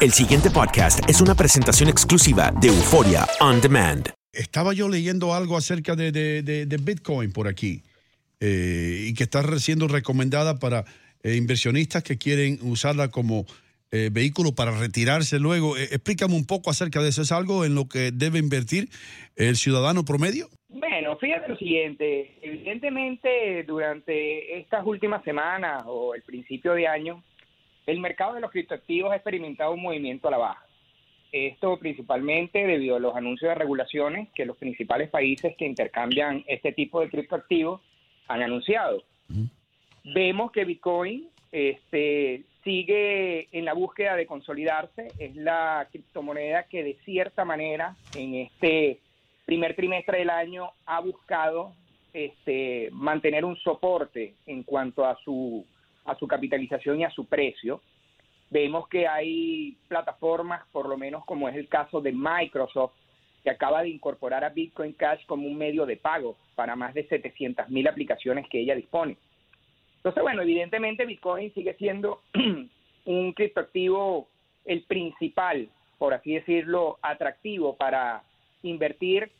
El siguiente podcast es una presentación exclusiva de Euforia On Demand. Estaba yo leyendo algo acerca de, de- de- de Bitcoin por aquí eh, y que está siendo recomendada para eh, inversionistas que quieren usarla como eh, vehículo para retirarse luego. Eh, explícame un poco acerca de eso. ¿Es algo en lo que debe invertir el ciudadano promedio? Bueno, fíjate lo siguiente, evidentemente durante estas últimas semanas o el principio de año, el mercado de los criptoactivos ha experimentado un movimiento a la baja. Esto principalmente debido a los anuncios de regulaciones que los principales países que intercambian este tipo de criptoactivos han anunciado. Vemos que Bitcoin este, sigue en la búsqueda de consolidarse, es la criptomoneda que de cierta manera en este primer trimestre del año ha buscado este, mantener un soporte en cuanto a su, a su capitalización y a su precio. Vemos que hay plataformas, por lo menos como es el caso de Microsoft, que acaba de incorporar a Bitcoin Cash como un medio de pago para más de 700 mil aplicaciones que ella dispone. Entonces, bueno, evidentemente Bitcoin sigue siendo un criptoactivo el principal, por así decirlo, atractivo para invertir,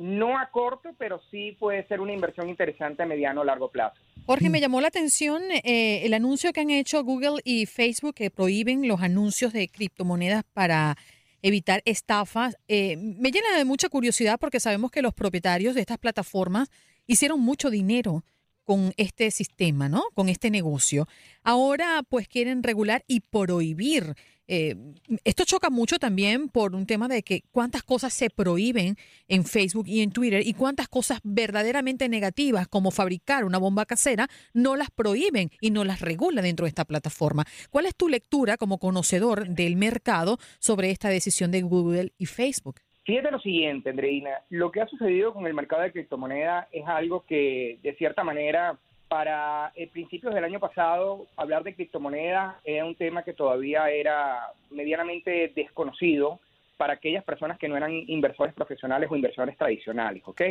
no a corto, pero sí puede ser una inversión interesante a mediano o largo plazo. Jorge, me llamó la atención eh, el anuncio que han hecho Google y Facebook que prohíben los anuncios de criptomonedas para evitar estafas. Eh, me llena de mucha curiosidad porque sabemos que los propietarios de estas plataformas hicieron mucho dinero con este sistema, ¿no? Con este negocio. Ahora pues quieren regular y prohibir. Eh, esto choca mucho también por un tema de que cuántas cosas se prohíben en Facebook y en Twitter y cuántas cosas verdaderamente negativas como fabricar una bomba casera no las prohíben y no las regula dentro de esta plataforma. ¿Cuál es tu lectura como conocedor del mercado sobre esta decisión de Google y Facebook? Fíjate lo siguiente, Andreina, lo que ha sucedido con el mercado de criptomonedas es algo que, de cierta manera, para eh, principios del año pasado, hablar de criptomonedas era un tema que todavía era medianamente desconocido para aquellas personas que no eran inversores profesionales o inversores tradicionales, ¿ok?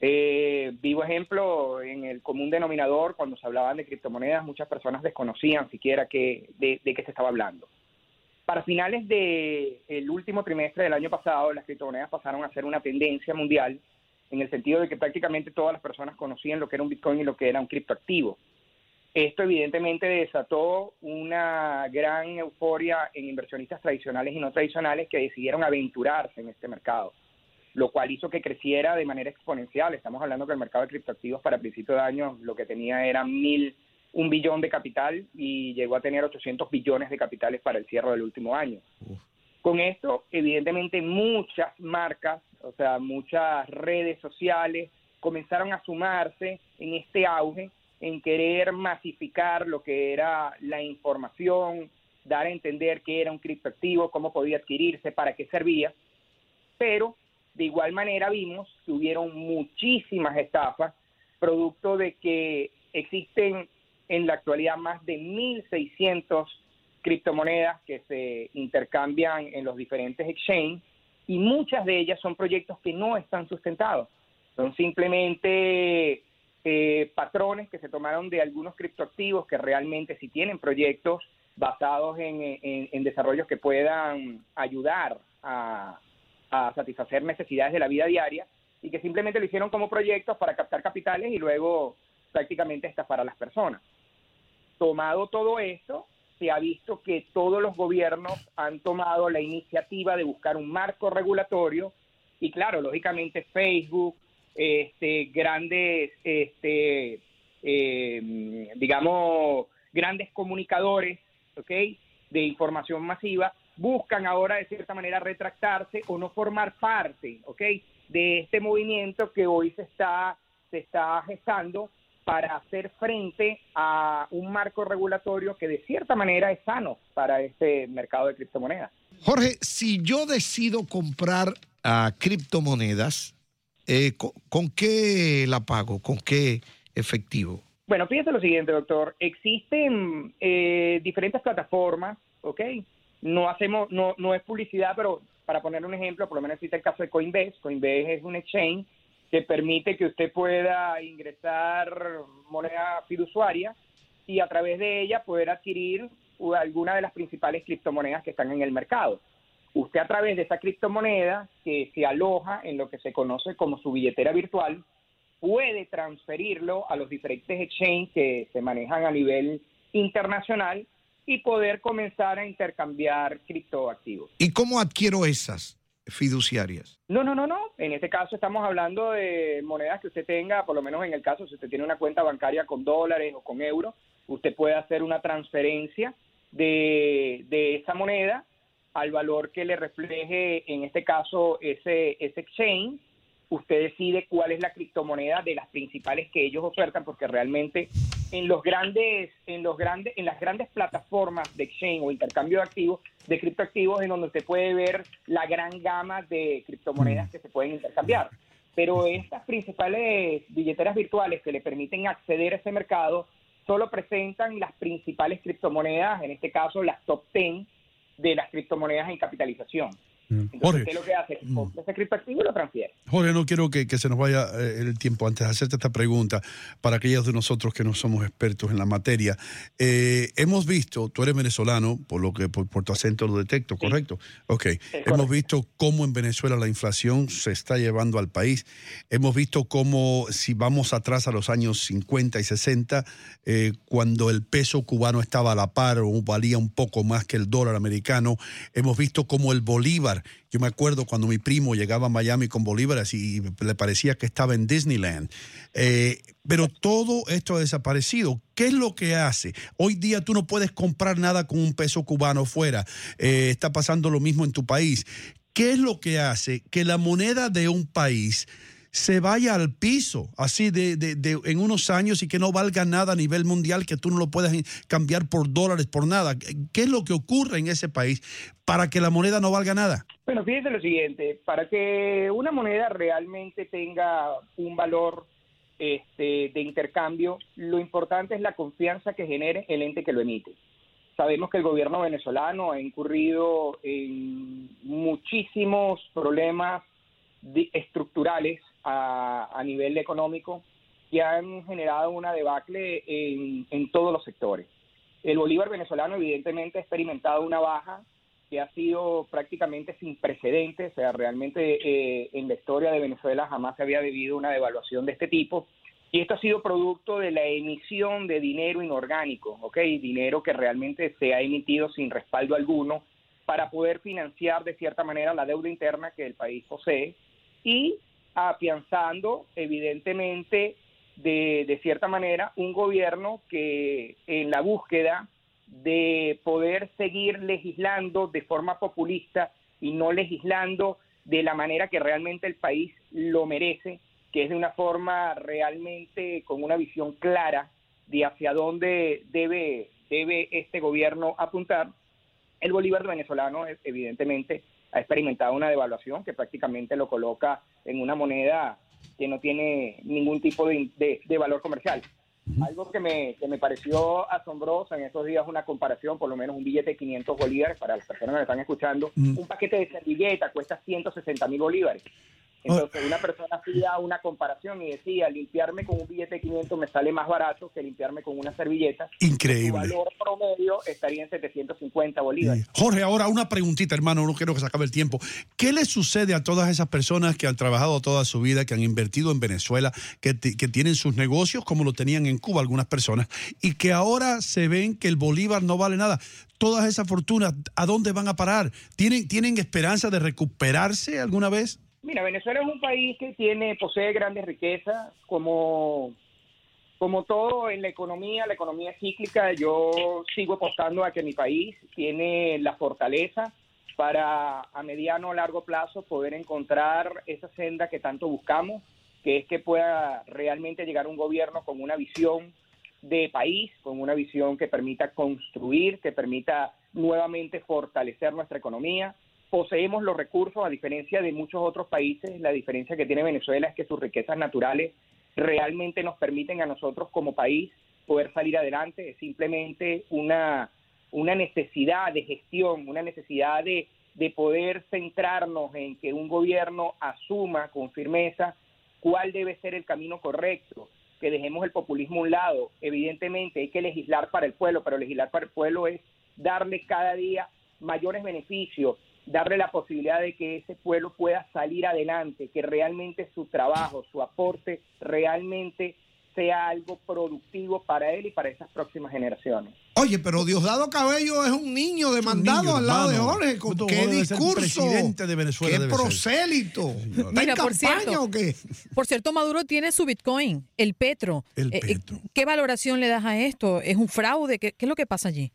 Eh, vivo ejemplo, en el común denominador, cuando se hablaban de criptomonedas, muchas personas desconocían siquiera que, de, de qué se estaba hablando. Para finales del el último trimestre del año pasado, las criptomonedas pasaron a ser una tendencia mundial en el sentido de que prácticamente todas las personas conocían lo que era un Bitcoin y lo que era un criptoactivo. Esto evidentemente desató una gran euforia en inversionistas tradicionales y no tradicionales que decidieron aventurarse en este mercado, lo cual hizo que creciera de manera exponencial. Estamos hablando que el mercado de criptoactivos para principio de año lo que tenía era mil, un billón de capital y llegó a tener 800 billones de capitales para el cierre del último año. Con esto, evidentemente, muchas marcas, o sea, muchas redes sociales comenzaron a sumarse en este auge, en querer masificar lo que era la información, dar a entender qué era un criptoactivo, cómo podía adquirirse, para qué servía. Pero, de igual manera, vimos que hubieron muchísimas estafas, producto de que existen en la actualidad más de 1.600 criptomonedas que se intercambian en los diferentes exchanges y muchas de ellas son proyectos que no están sustentados. Son simplemente eh, patrones que se tomaron de algunos criptoactivos que realmente si tienen proyectos basados en, en- desarrollos que puedan ayudar a, a satisfacer necesidades de la vida diaria y que simplemente lo hicieron como proyectos para captar capitales y luego prácticamente estafar a las personas. Tomado todo esto, se ha visto que todos los gobiernos han tomado la iniciativa de buscar un marco regulatorio y claro, lógicamente Facebook, este, grandes, este, eh, digamos, grandes comunicadores, ¿ok? De información masiva, buscan ahora de cierta manera retractarse o no formar parte, ¿ok? De este movimiento que hoy se está, se está gestando para hacer frente a un marco regulatorio que de cierta manera es sano para este mercado de criptomonedas. Jorge, si yo decido comprar ah, criptomonedas, eh, ¿con, con qué la pago? ¿Con qué efectivo? Bueno, fíjese lo siguiente, doctor. Existen eh, diferentes plataformas, ¿ok? No hacemos, no, no es publicidad, pero para poner un ejemplo, por lo menos existe el caso de Coinbase. Coinbase es un exchange que permite que usted pueda ingresar moneda fiduciaria y a través de ella poder adquirir alguna de las principales criptomonedas que están en el mercado. Usted a través de esa criptomoneda que se aloja en lo que se conoce como su billetera virtual, puede transferirlo a los diferentes exchanges que se manejan a nivel internacional y poder comenzar a intercambiar criptoactivos. ¿Y cómo adquiero esas fiduciarias? No, no, no, no. En este caso estamos hablando de monedas que usted tenga, por lo menos en el caso si usted tiene una cuenta bancaria con dólares o con euros, usted puede hacer una transferencia de, de esa moneda al valor que le refleje, en este caso, ese, ese exchange usted decide cuál es la criptomoneda de las principales que ellos ofertan porque realmente en los grandes en los grandes en las grandes plataformas de exchange o intercambio de activos de criptoactivos en donde usted puede ver la gran gama de criptomonedas que se pueden intercambiar. Pero estas principales billeteras virtuales que le permiten acceder a ese mercado solo presentan las principales criptomonedas en este caso las top 10 de las criptomonedas en capitalización Jorge, lo que hace? Mm. ese criptoactivo y lo transfiere. Jorge, no quiero que, se nos vaya eh, el tiempo antes de hacerte esta pregunta para aquellos de nosotros que no somos expertos en la materia. Eh, hemos visto, tú eres venezolano, por lo que por, tu acento lo detecto, ¿correcto? Ok. hemos visto cómo en Venezuela la inflación se está llevando al país. Hemos visto cómo, si vamos atrás a los años 50 y 60, eh, cuando el peso cubano estaba a la par o valía un poco más que el dólar americano, hemos visto cómo el bolívar yo me acuerdo cuando mi primo llegaba a Miami con bolívares y le parecía que estaba en Disneyland. Eh, pero todo esto ha desaparecido. ¿Qué es lo que hace? Hoy día tú no puedes comprar nada con un peso cubano fuera. Eh, está pasando lo mismo en tu país. ¿Qué es lo que hace que la moneda de un país se vaya al piso, así de, de, en unos años y que no valga nada a nivel mundial, que tú no lo puedas cambiar por dólares, por nada. ¿Qué es lo que ocurre en ese país para que la moneda no valga nada? Bueno, fíjese lo siguiente, para que una moneda realmente tenga un valor este, de intercambio, lo importante es la confianza que genere el ente que lo emite. Sabemos que el gobierno venezolano ha incurrido en muchísimos problemas estructurales a, nivel económico que han generado una debacle en, todos los sectores. El bolívar venezolano evidentemente ha experimentado una baja que ha sido prácticamente sin precedentes, o sea, realmente eh, en la historia de Venezuela jamás se había debido una devaluación de este tipo. Y esto ha sido producto de la emisión de dinero inorgánico, ¿ok? Dinero que realmente se ha emitido sin respaldo alguno para poder financiar de cierta manera la deuda interna que el país posee y afianzando evidentemente de, de cierta manera un gobierno que en la búsqueda de poder seguir legislando de forma populista y no legislando de la manera que realmente el país lo merece, que es de una forma realmente con una visión clara de hacia dónde debe, debe este gobierno apuntar, el Bolívar venezolano evidentemente ha experimentado una devaluación que prácticamente lo coloca en una moneda que no tiene ningún tipo de, valor comercial. Algo que me, que me pareció asombroso en estos días, una comparación, por lo menos un billete de 500 bolívares, para las personas que me están escuchando, un paquete de servilleta cuesta 160 mil bolívares. Entonces, una persona hacía una comparación y decía, limpiarme con un billete de 500 me sale más barato que limpiarme con una servilleta. Increíble. El valor promedio estaría en 750 bolívares. Jorge, ahora una preguntita, hermano, no quiero que se acabe el tiempo. ¿Qué le sucede a todas esas personas que han trabajado toda su vida, que han invertido en Venezuela, que, que tienen sus negocios como lo tenían en Cuba algunas personas, y que ahora se ven que el bolívar no vale nada? Todas esas fortunas, ¿a dónde van a parar? ¿Tienen, ¿Tienen esperanza de recuperarse alguna vez? Mira, Venezuela es un país que tiene, posee grandes riquezas, como, como todo en la economía, la economía cíclica, yo sigo apostando a que mi país tiene la fortaleza para a mediano o largo plazo poder encontrar esa senda que tanto buscamos, que es que pueda realmente llegar un gobierno con una visión de país, con una visión que permita construir, que permita nuevamente fortalecer nuestra economía, poseemos los recursos, a diferencia de muchos otros países, la diferencia que tiene Venezuela es que sus riquezas naturales realmente nos permiten a nosotros como país poder salir adelante, es simplemente una, una necesidad de gestión, una necesidad de, de poder centrarnos en que un gobierno asuma con firmeza cuál debe ser el camino correcto, que dejemos el populismo a un lado. Evidentemente hay que legislar para el pueblo, pero legislar para el pueblo es darle cada día mayores beneficios, darle la posibilidad de que ese pueblo pueda salir adelante, que realmente su trabajo, su aporte realmente sea algo productivo para él y para esas próximas generaciones. Oye, pero Diosdado Cabello es un niño demandado niño, al lado de. Jorge. ¿Con ¿Qué discurso? presidente de Venezuela ¿Qué prosélito? ¿Está en Mira, por campaña cierto, o qué? Por cierto, Maduro tiene su Bitcoin, el Petro. El Eh, eh, Petro. ¿Qué valoración le das a esto? ¿Es un fraude? ¿Qué, qué es lo que pasa allí?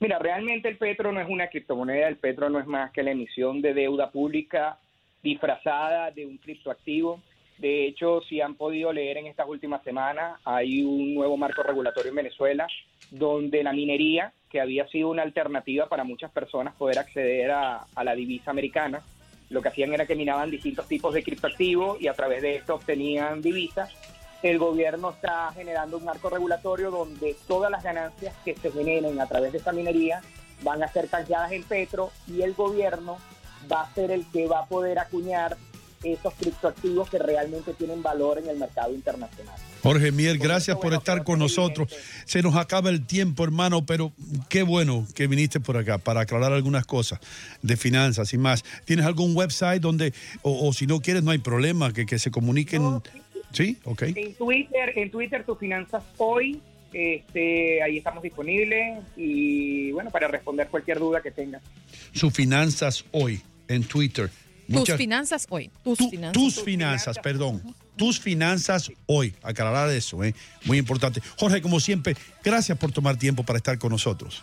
Mira, realmente el Petro no es una criptomoneda, el Petro no es más que la emisión de deuda pública disfrazada de un criptoactivo. De hecho, si han podido leer en estas últimas semanas, hay un nuevo marco regulatorio en Venezuela donde la minería, que había sido una alternativa para muchas personas poder acceder a, a la divisa americana, lo que hacían era que minaban distintos tipos de criptoactivos y a través de esto obtenían divisas. El gobierno está generando un marco regulatorio donde todas las ganancias que se generen a través de esta minería van a ser canjeadas en petro y el gobierno va a ser el que va a poder acuñar esos criptoactivos que realmente tienen valor en el mercado internacional. Jorge Mier, gracias por estar con nosotros. Se nos acaba el tiempo, hermano, pero qué bueno que viniste por acá para aclarar algunas cosas de finanzas y más. ¿Tienes algún website donde, o, o si no quieres, no hay problema, que, que se comuniquen? No, sí, ok. En Twitter, en Twitter, tus finanzas hoy, este, ahí estamos disponibles y bueno, para responder cualquier duda que tengas. Sus finanzas hoy en Twitter. Tus Muchas- finanzas hoy. Tus Tu- finanzas. tus Tus finanzas, finanzas. perdón. Tus finanzas hoy. Aclarar eso, ¿eh? Muy importante. Jorge, como siempre, gracias por tomar tiempo para estar con nosotros.